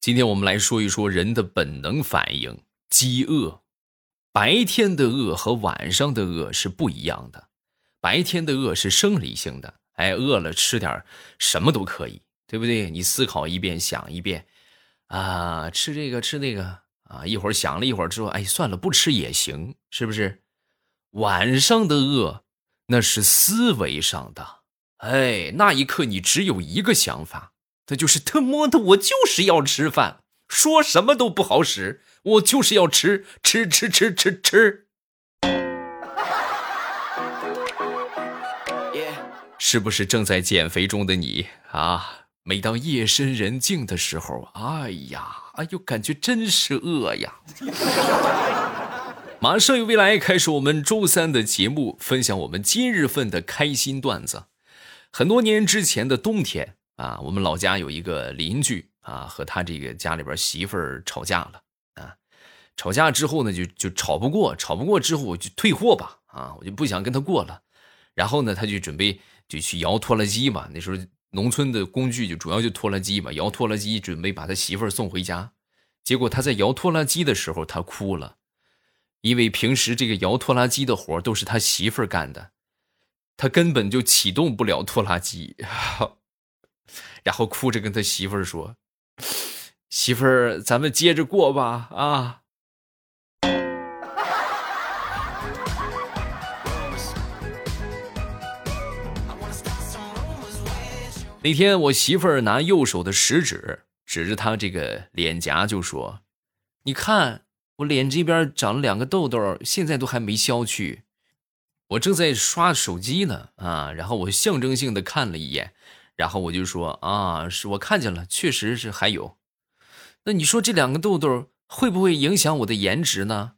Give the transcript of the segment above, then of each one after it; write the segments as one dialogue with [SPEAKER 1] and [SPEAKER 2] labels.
[SPEAKER 1] 今天我们来说一说人的本能反应——饥饿。白天的饿和晚上的饿是不一样的。白天的饿是生理性的，哎，饿了吃点什么都可以，对不对？你思考一遍，想一遍，啊，吃这个吃那个啊，一会儿想了一会儿之后，哎，算了，不吃也行，是不是？晚上的饿，那是思维上的，哎，那一刻你只有一个想法。那就是他妈的，我就是要吃饭，说什么都不好使，我就是要吃吃吃吃吃吃。是不是正在减肥中的你啊？每当夜深人静的时候，哎呀，哎呦，感觉真是饿呀！马上有未来开始我们周三的节目，分享我们今日份的开心段子。很多年之前的冬天。啊，我们老家有一个邻居啊，和他这个家里边媳妇儿吵架了啊。吵架之后呢，就就吵不过，吵不过之后我就退货吧啊，我就不想跟他过了。然后呢，他就准备就去摇拖拉机嘛。那时候农村的工具就主要就拖拉机嘛，摇拖拉机准备把他媳妇儿送回家。结果他在摇拖拉机的时候，他哭了，因为平时这个摇拖拉机的活都是他媳妇儿干的，他根本就启动不了拖拉机。然后哭着跟他媳妇儿说：“媳妇儿，咱们接着过吧。”啊！那天我媳妇儿拿右手的食指指着他这个脸颊就说：“你看我脸这边长了两个痘痘，现在都还没消去。”我正在刷手机呢，啊！然后我象征性的看了一眼。然后我就说啊，是我看见了，确实是还有。那你说这两个痘痘会不会影响我的颜值呢？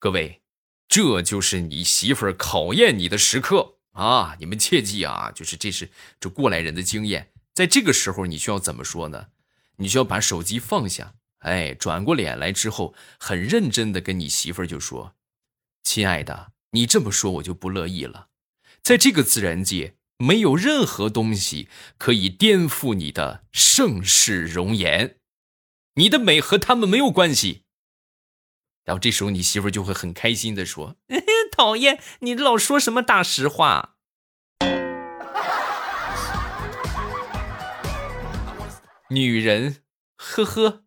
[SPEAKER 1] 各位，这就是你媳妇儿考验你的时刻啊！你们切记啊，就是这是这过来人的经验，在这个时候你需要怎么说呢？你需要把手机放下，哎，转过脸来之后，很认真的跟你媳妇儿就说：“亲爱的，你这么说我就不乐意了，在这个自然界。”没有任何东西可以颠覆你的盛世容颜，你的美和他们没有关系。然后这时候你媳妇就会很开心的说：“ 讨厌，你老说什么大实话。”女人，呵呵。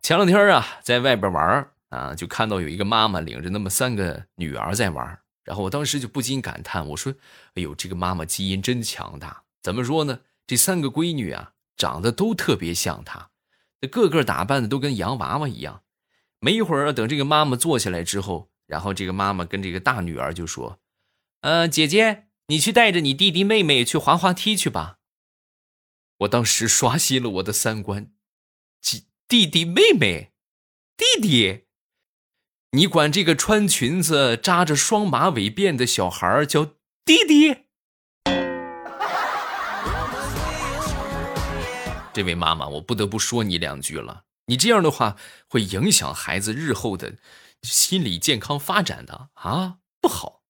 [SPEAKER 1] 前两天啊，在外边玩啊，就看到有一个妈妈领着那么三个女儿在玩，然后我当时就不禁感叹，我说：“哎呦，这个妈妈基因真强大！怎么说呢？这三个闺女啊，长得都特别像她，个个打扮的都跟洋娃娃一样。没一会儿，等这个妈妈坐下来之后，然后这个妈妈跟这个大女儿就说：‘呃，姐姐，你去带着你弟弟妹妹去滑滑梯去吧。’我当时刷新了我的三观，弟弟弟妹妹，弟弟。”你管这个穿裙子、扎着双马尾辫的小孩叫弟弟？这位妈妈，我不得不说你两句了。你这样的话会影响孩子日后的心理健康发展的啊，不好。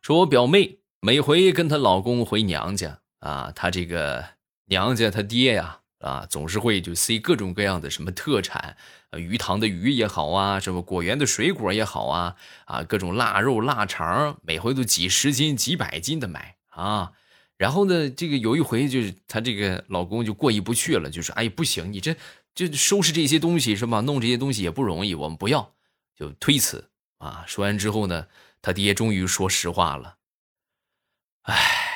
[SPEAKER 1] 说我表妹每回跟她老公回娘家。啊，他这个娘家他爹呀，啊，总是会就塞各种各样的什么特产，鱼塘的鱼也好啊，什么果园的水果也好啊，啊，各种腊肉腊肠，每回都几十斤、几百斤的买啊。然后呢，这个有一回就是他这个老公就过意不去了，就说：“哎，不行，你这就收拾这些东西是吧？弄这些东西也不容易，我们不要，就推辞啊。”说完之后呢，他爹终于说实话了，哎。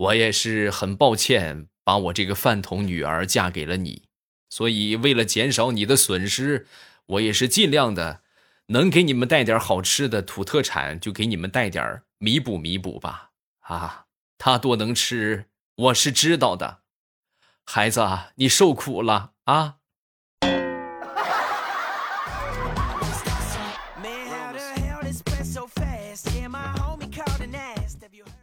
[SPEAKER 1] 我也是很抱歉，把我这个饭桶女儿嫁给了你，所以为了减少你的损失，我也是尽量的，能给你们带点好吃的土特产，就给你们带点弥补弥补吧。啊，他多能吃，我是知道的。孩子，你受苦了啊。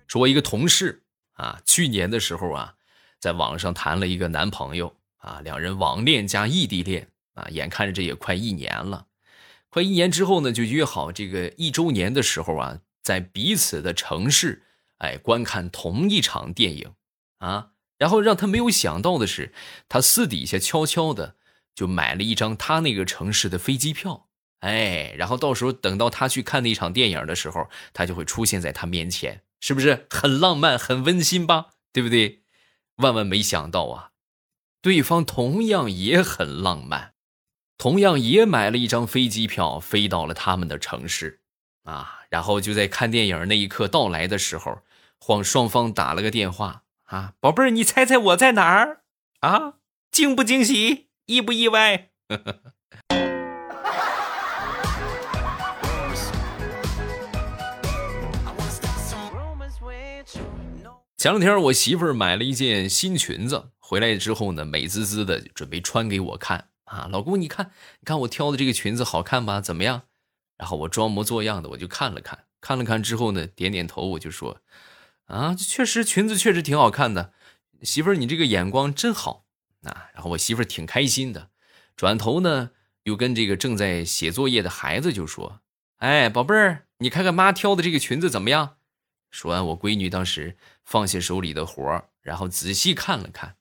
[SPEAKER 1] 说，我一个同事。啊，去年的时候啊，在网上谈了一个男朋友啊，两人网恋加异地恋啊，眼看着这也快一年了，快一年之后呢，就约好这个一周年的时候啊，在彼此的城市，哎，观看同一场电影啊。然后让他没有想到的是，他私底下悄悄的就买了一张他那个城市的飞机票，哎，然后到时候等到他去看那场电影的时候，他就会出现在他面前，是不是很浪漫、很温馨吧？对不对？万万没想到啊，对方同样也很浪漫，同样也买了一张飞机票飞到了他们的城市，啊，然后就在看电影那一刻到来的时候，晃双方打了个电话。啊，宝贝儿，你猜猜我在哪儿？啊，惊不惊喜，意不意外？呵 呵前两天我媳妇儿买了一件新裙子，回来之后呢，美滋滋的准备穿给我看。啊，老公，你看，你看我挑的这个裙子好看吧？怎么样？然后我装模作样的我就看了看，看了看之后呢，点点头，我就说。啊，确实裙子确实挺好看的，媳妇儿你这个眼光真好啊！然后我媳妇儿挺开心的，转头呢又跟这个正在写作业的孩子就说：“哎，宝贝儿，你看看妈挑的这个裙子怎么样？”说完，我闺女当时放下手里的活然后仔细看了看，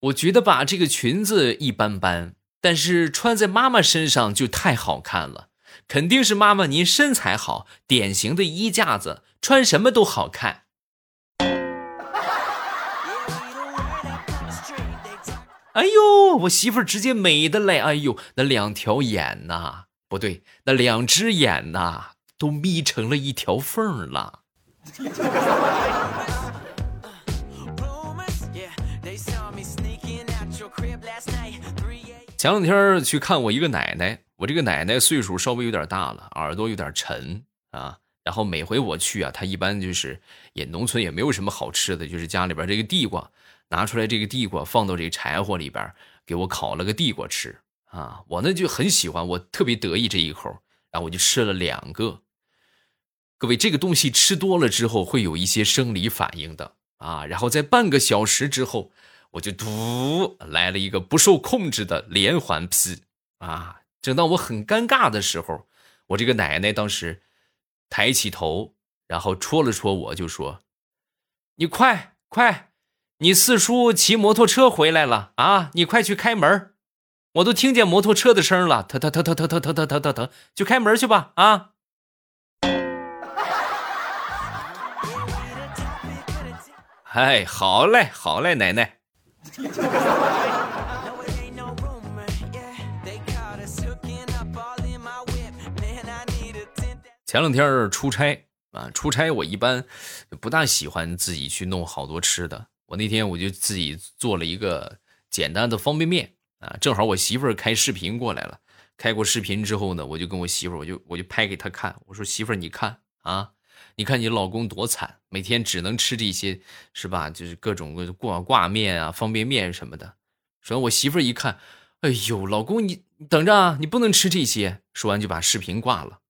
[SPEAKER 1] 我觉得吧，这个裙子一般般，但是穿在妈妈身上就太好看了。肯定是妈妈，您身材好，典型的衣架子，穿什么都好看。哎呦，我媳妇儿直接美的嘞！哎呦，那两条眼呐，不对，那两只眼呐，都眯成了一条缝了。前两天去看我一个奶奶。我这个奶奶岁数稍微有点大了，耳朵有点沉啊。然后每回我去啊，她一般就是也农村也没有什么好吃的，就是家里边这个地瓜拿出来，这个地瓜放到这个柴火里边，给我烤了个地瓜吃啊。我呢就很喜欢，我特别得意这一口，然后我就吃了两个。各位，这个东西吃多了之后会有一些生理反应的啊。然后在半个小时之后，我就突来了一个不受控制的连环劈啊。正当我很尴尬的时候，我这个奶奶当时抬起头，然后戳了戳我，就说：“你快快，你四叔骑摩托车回来了啊！你快去开门，我都听见摩托车的声了，腾腾腾腾腾腾腾腾腾腾，就开门去吧啊！”哎，好嘞，好嘞，奶奶。前两天出差啊，出差我一般不大喜欢自己去弄好多吃的。我那天我就自己做了一个简单的方便面啊，正好我媳妇儿开视频过来了。开过视频之后呢，我就跟我媳妇儿，我就我就拍给她看，我说媳妇儿你看啊，你看你老公多惨，每天只能吃这些是吧？就是各种个挂挂面啊、方便面什么的。说完我媳妇儿一看，哎呦，老公你等着啊，你不能吃这些。说完就把视频挂了。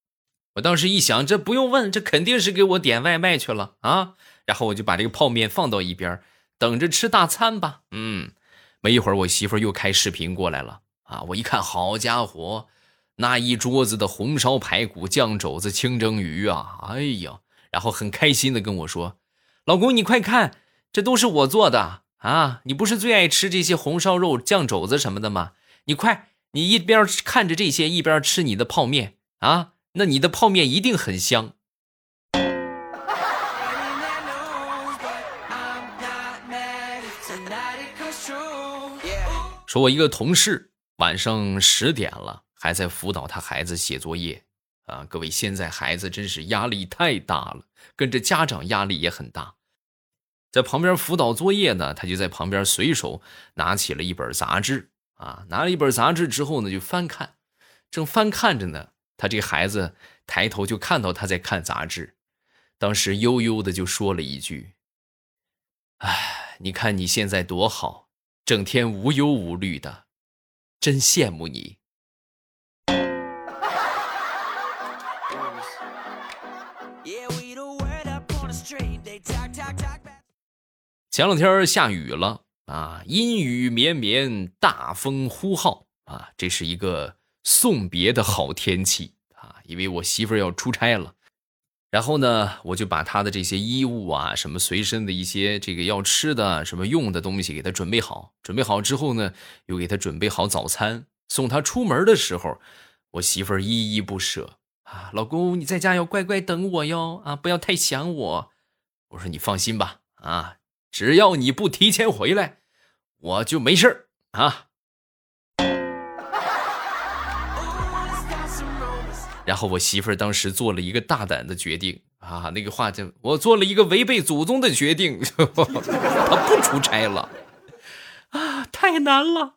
[SPEAKER 1] 我当时一想，这不用问，这肯定是给我点外卖去了啊！然后我就把这个泡面放到一边，等着吃大餐吧。嗯，没一会儿，我媳妇又开视频过来了啊！我一看，好家伙，那一桌子的红烧排骨、酱肘子、清蒸鱼啊！哎呀，然后很开心的跟我说：“老公，你快看，这都是我做的啊！你不是最爱吃这些红烧肉、酱肘子什么的吗？你快，你一边看着这些，一边吃你的泡面啊！”那你的泡面一定很香。说，我一个同事晚上十点了，还在辅导他孩子写作业啊！各位，现在孩子真是压力太大了，跟着家长压力也很大。在旁边辅导作业呢，他就在旁边随手拿起了一本杂志啊，拿了一本杂志之后呢，就翻看，正翻看着呢。他这孩子抬头就看到他在看杂志，当时悠悠的就说了一句：“哎，你看你现在多好，整天无忧无虑的，真羡慕你。”前两天下雨了啊，阴雨绵绵，大风呼号。啊，这是一个送别的好天气啊，因为我媳妇要出差了。然后呢，我就把她的这些衣物啊，什么随身的一些这个要吃的、什么用的东西给她准备好。准备好之后呢，又给她准备好早餐。送她出门的时候，我媳妇依依不舍啊，老公你在家要乖乖等我哟啊，不要太想我。我说你放心吧啊，只要你不提前回来，我就没事儿啊。然后我媳妇儿当时做了一个大胆的决定啊，那个话就我做了一个违背祖宗的决定，她不出差了啊，太难了。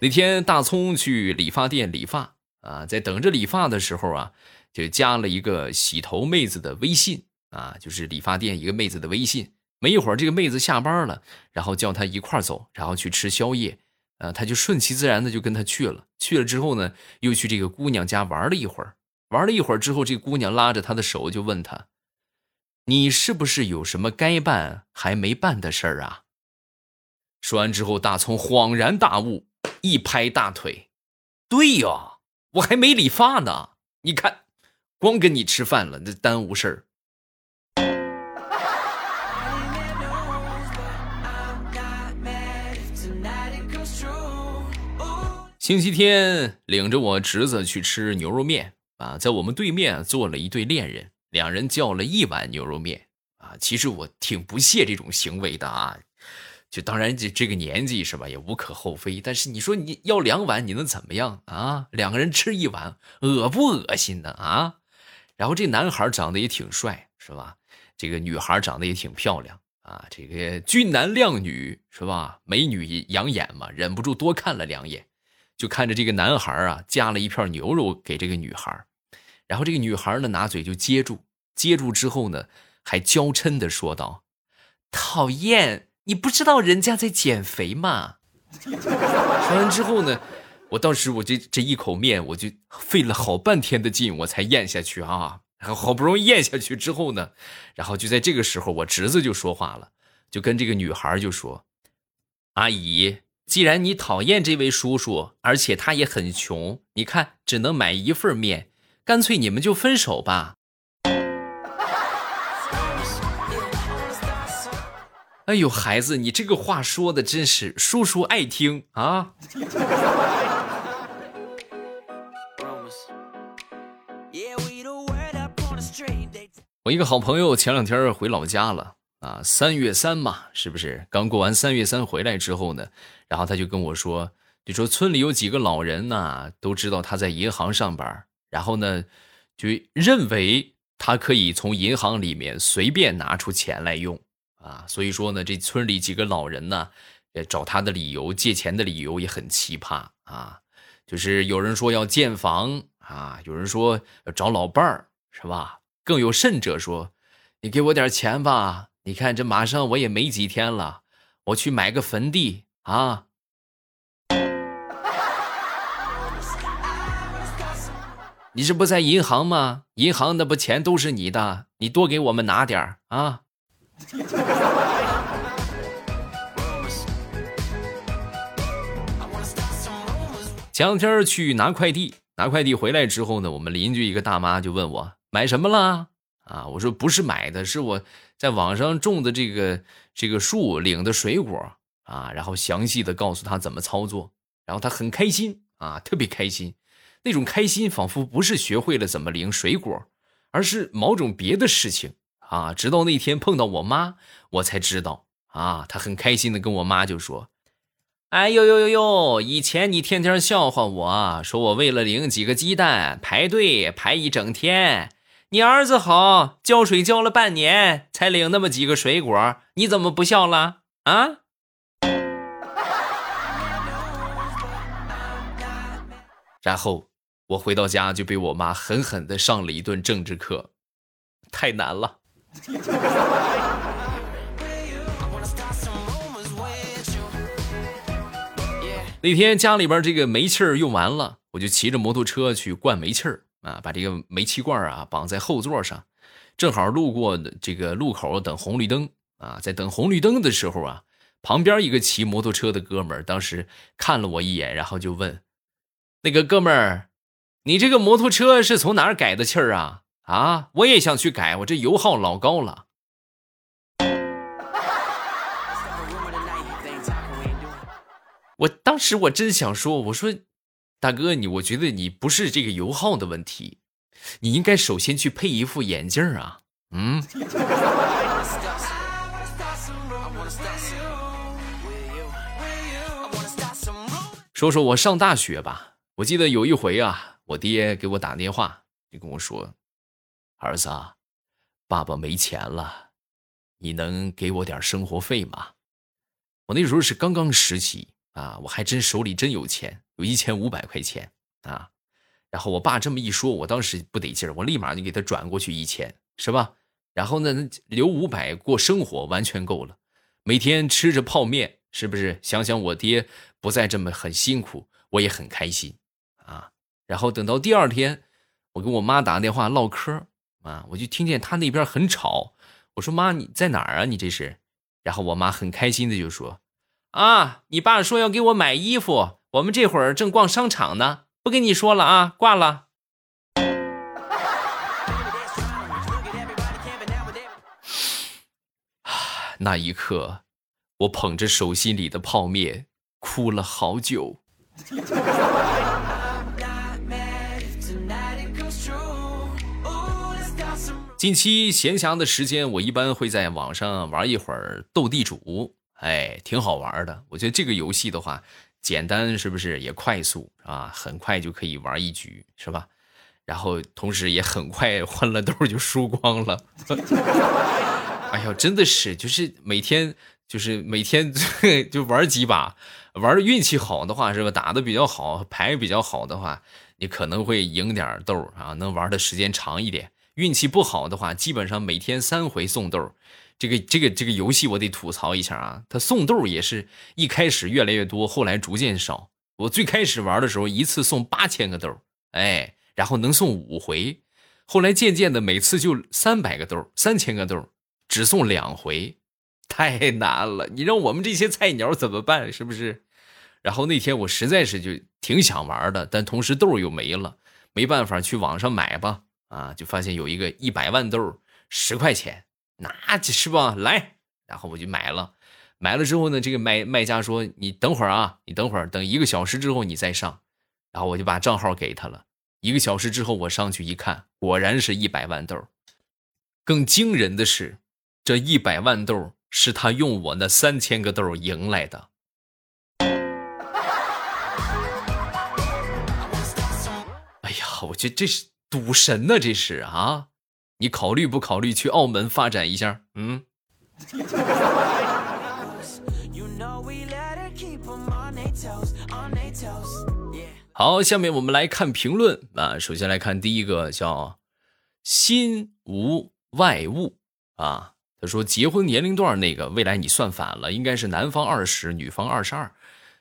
[SPEAKER 1] 那天大葱去理发店理发啊，在等着理发的时候啊，就加了一个洗头妹子的微信啊，就是理发店一个妹子的微信。没一会儿，这个妹子下班了，然后叫他一块走，然后去吃宵夜。呃，他就顺其自然的就跟他去了。去了之后呢，又去这个姑娘家玩了一会儿。玩了一会儿之后，这姑娘拉着他的手就问他：“你是不是有什么该办还没办的事儿啊？”说完之后，大葱恍然大悟，一拍大腿：“对呀，我还没理发呢。你看，光跟你吃饭了，那耽误事儿。”星期天领着我侄子去吃牛肉面啊，在我们对面坐了一对恋人，两人叫了一碗牛肉面啊。其实我挺不屑这种行为的啊，就当然这这个年纪是吧，也无可厚非。但是你说你要两碗，你能怎么样啊？两个人吃一碗，恶不恶心呢啊？然后这男孩长得也挺帅是吧？这个女孩长得也挺漂亮啊，这个俊男靓女是吧？美女养眼嘛，忍不住多看了两眼。就看着这个男孩啊，夹了一片牛肉给这个女孩，然后这个女孩呢拿嘴就接住，接住之后呢，还娇嗔的说道：“讨厌，你不知道人家在减肥吗？”说完之后呢，我当时我这这一口面，我就费了好半天的劲，我才咽下去啊。然后好不容易咽下去之后呢，然后就在这个时候，我侄子就说话了，就跟这个女孩就说：“阿姨。”既然你讨厌这位叔叔，而且他也很穷，你看只能买一份面，干脆你们就分手吧。哎呦，孩子，你这个话说的真是叔叔爱听啊！我一个好朋友前两天回老家了。啊，三月三嘛，是不是刚过完三月三回来之后呢？然后他就跟我说，就说村里有几个老人呢，都知道他在银行上班，然后呢，就认为他可以从银行里面随便拿出钱来用啊。所以说呢，这村里几个老人呢，找他的理由借钱的理由也很奇葩啊，就是有人说要建房啊，有人说要找老伴儿，是吧？更有甚者说，你给我点钱吧。你看，这马上我也没几天了，我去买个坟地啊！你这不在银行吗？银行那不钱都是你的，你多给我们拿点啊！前两天去拿快递，拿快递回来之后呢，我们邻居一个大妈就问我买什么了。啊，我说不是买的，是我在网上种的这个这个树领的水果啊，然后详细的告诉他怎么操作，然后他很开心啊，特别开心，那种开心仿佛不是学会了怎么领水果，而是某种别的事情啊。直到那天碰到我妈，我才知道啊，他很开心的跟我妈就说：“哎呦呦呦呦，以前你天天笑话我说我为了领几个鸡蛋排队排一整天。”你儿子好，浇水浇了半年才领那么几个水果，你怎么不笑了啊？然后我回到家就被我妈狠狠的上了一顿政治课，太难了。那天家里边这个煤气用完了，我就骑着摩托车去灌煤气。啊，把这个煤气罐啊绑在后座上，正好路过这个路口等红绿灯啊，在等红绿灯的时候啊，旁边一个骑摩托车的哥们儿当时看了我一眼，然后就问：“那个哥们儿，你这个摩托车是从哪儿改的气儿啊？啊，我也想去改，我这油耗老高了。”我当时我真想说，我说，大哥你，我觉得你不是这个油耗的问题，你应该首先去配一副眼镜啊，嗯。说说我上大学吧，我记得有一回啊，我爹给我打电话，就跟我说：“儿子，爸爸没钱了，你能给我点生活费吗？”我那时候是刚刚实习。啊，我还真手里真有钱，有一千五百块钱啊。然后我爸这么一说，我当时不得劲儿，我立马就给他转过去一千，是吧？然后呢，留五百过生活完全够了，每天吃着泡面，是不是？想想我爹不再这么很辛苦，我也很开心啊。然后等到第二天，我跟我妈打电话唠嗑啊，我就听见他那边很吵，我说妈你在哪儿啊？你这是？然后我妈很开心的就说。啊！你爸说要给我买衣服，我们这会儿正逛商场呢，不跟你说了啊，挂了。那一刻，我捧着手心里的泡面，哭了好久。近期闲暇的时间，我一般会在网上玩一会儿斗地主。哎，挺好玩的。我觉得这个游戏的话，简单是不是也快速啊？很快就可以玩一局，是吧？然后同时也很快欢乐豆就输光了。哎呦，真的是，就是每天就是每天就玩几把，玩的运气好的话是吧？打的比较好，牌比较好的话，你可能会赢点豆啊，能玩的时间长一点。运气不好的话，基本上每天三回送豆。这个这个这个游戏我得吐槽一下啊，他送豆也是一开始越来越多，后来逐渐少。我最开始玩的时候，一次送八千个豆，哎，然后能送五回。后来渐渐的，每次就三百个豆，三千个豆，只送两回，太难了。你让我们这些菜鸟怎么办？是不是？然后那天我实在是就挺想玩的，但同时豆又没了，没办法去网上买吧。啊，就发现有一个一百万豆，十块钱。那是吧？来，然后我就买了，买了之后呢，这个卖卖家说：“你等会儿啊，你等会儿，等一个小时之后你再上。”然后我就把账号给他了。一个小时之后我上去一看，果然是一百万豆。更惊人的是，这一百万豆是他用我那三千个豆赢来的。哎呀，我觉得这是赌神呢，这是啊。你考虑不考虑去澳门发展一下？嗯。好，下面我们来看评论啊。首先来看第一个，叫心无外物啊。他说结婚年龄段那个，未来你算反了，应该是男方二十，女方二十二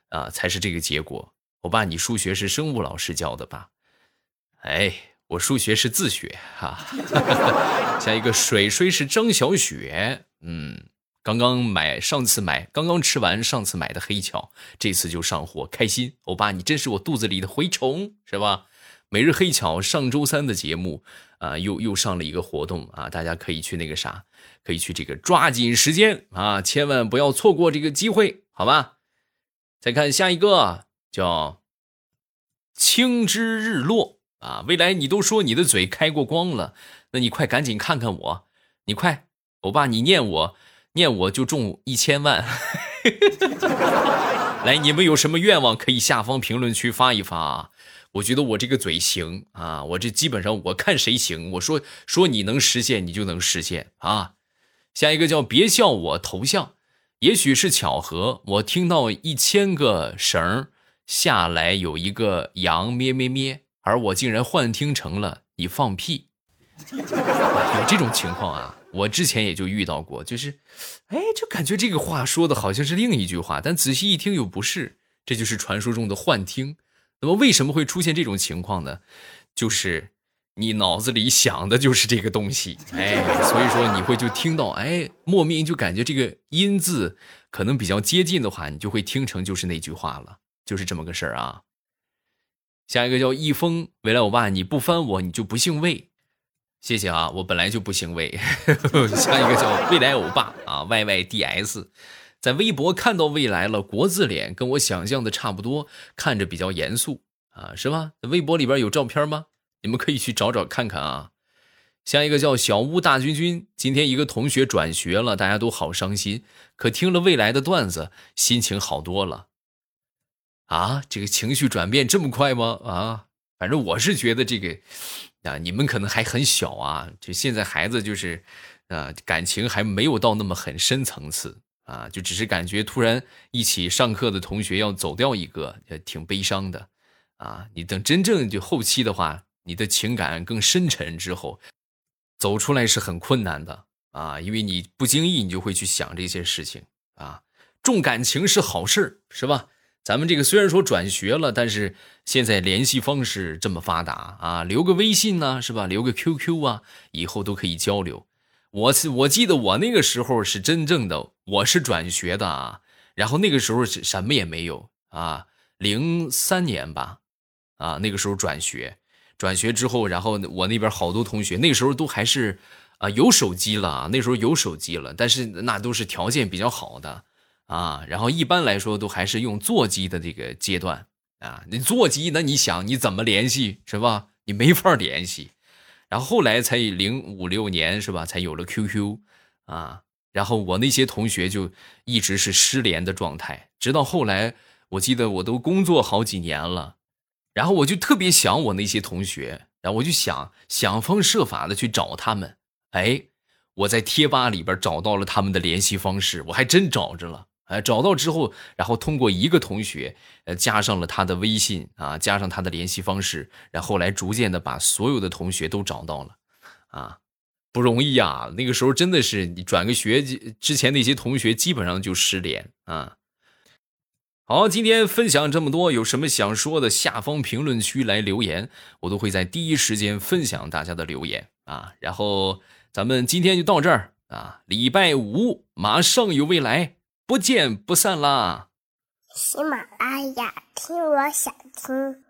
[SPEAKER 1] 啊，才是这个结果。我爸，你数学是生物老师教的吧？哎。我数学是自学哈，下一个水水是张小雪，嗯，刚刚买，上次买，刚刚吃完上次买的黑巧，这次就上火，开心。欧巴，你真是我肚子里的蛔虫，是吧？每日黑巧上周三的节目啊，又又上了一个活动啊，大家可以去那个啥，可以去这个抓紧时间啊，千万不要错过这个机会，好吧？再看下一个，叫青之日落。啊，未来你都说你的嘴开过光了，那你快赶紧看看我，你快，欧巴，你念我，念我就中一千万。来，你们有什么愿望可以下方评论区发一发啊？我觉得我这个嘴行啊，我这基本上我看谁行，我说说你能实现，你就能实现啊。下一个叫别笑我头像，也许是巧合，我听到一千个绳下来有一个羊咩咩咩。而我竟然幻听成了你放屁，有这种情况啊！我之前也就遇到过，就是，哎，就感觉这个话说的好像是另一句话，但仔细一听又不是，这就是传说中的幻听。那么为什么会出现这种情况呢？就是你脑子里想的就是这个东西，哎，所以说你会就听到，哎，莫名就感觉这个音字可能比较接近的话，你就会听成就是那句话了，就是这么个事儿啊。下一个叫易峰，未来欧巴，你不翻我，你就不姓魏。谢谢啊，我本来就不姓魏。下一个叫未来欧巴啊，Y Y D S，在微博看到未来了，国字脸跟我想象的差不多，看着比较严肃啊，是吧？微博里边有照片吗？你们可以去找找看看啊。下一个叫小屋大军军，今天一个同学转学了，大家都好伤心，可听了未来的段子，心情好多了。啊，这个情绪转变这么快吗？啊，反正我是觉得这个。啊，你们可能还很小啊，就现在孩子就是，啊，感情还没有到那么很深层次啊，就只是感觉突然一起上课的同学要走掉一个，挺悲伤的，啊，你等真正就后期的话，你的情感更深沉之后，走出来是很困难的啊，因为你不经意你就会去想这些事情啊，重感情是好事是吧？咱们这个虽然说转学了，但是现在联系方式这么发达啊，留个微信呢，是吧？留个 QQ 啊，以后都可以交流。我是我记得我那个时候是真正的，我是转学的啊，然后那个时候是什么也没有啊，零三年吧，啊，那个时候转学，转学之后，然后我那边好多同学，那个时候都还是啊有手机了，那时候有手机了，但是那都是条件比较好的。啊，然后一般来说都还是用座机的这个阶段啊，你座机那你想你怎么联系是吧？你没法联系，然后后来才零五六年是吧，才有了 QQ 啊，然后我那些同学就一直是失联的状态，直到后来我记得我都工作好几年了，然后我就特别想我那些同学，然后我就想想方设法的去找他们，哎，我在贴吧里边找到了他们的联系方式，我还真找着了。哎，找到之后，然后通过一个同学，呃，加上了他的微信啊，加上他的联系方式，然后来逐渐的把所有的同学都找到了，啊，不容易呀！那个时候真的是你转个学之前那些同学基本上就失联啊。好，今天分享这么多，有什么想说的，下方评论区来留言，我都会在第一时间分享大家的留言啊。然后咱们今天就到这儿啊，礼拜五马上有未来。不见不散啦！
[SPEAKER 2] 喜马拉雅，听我想听。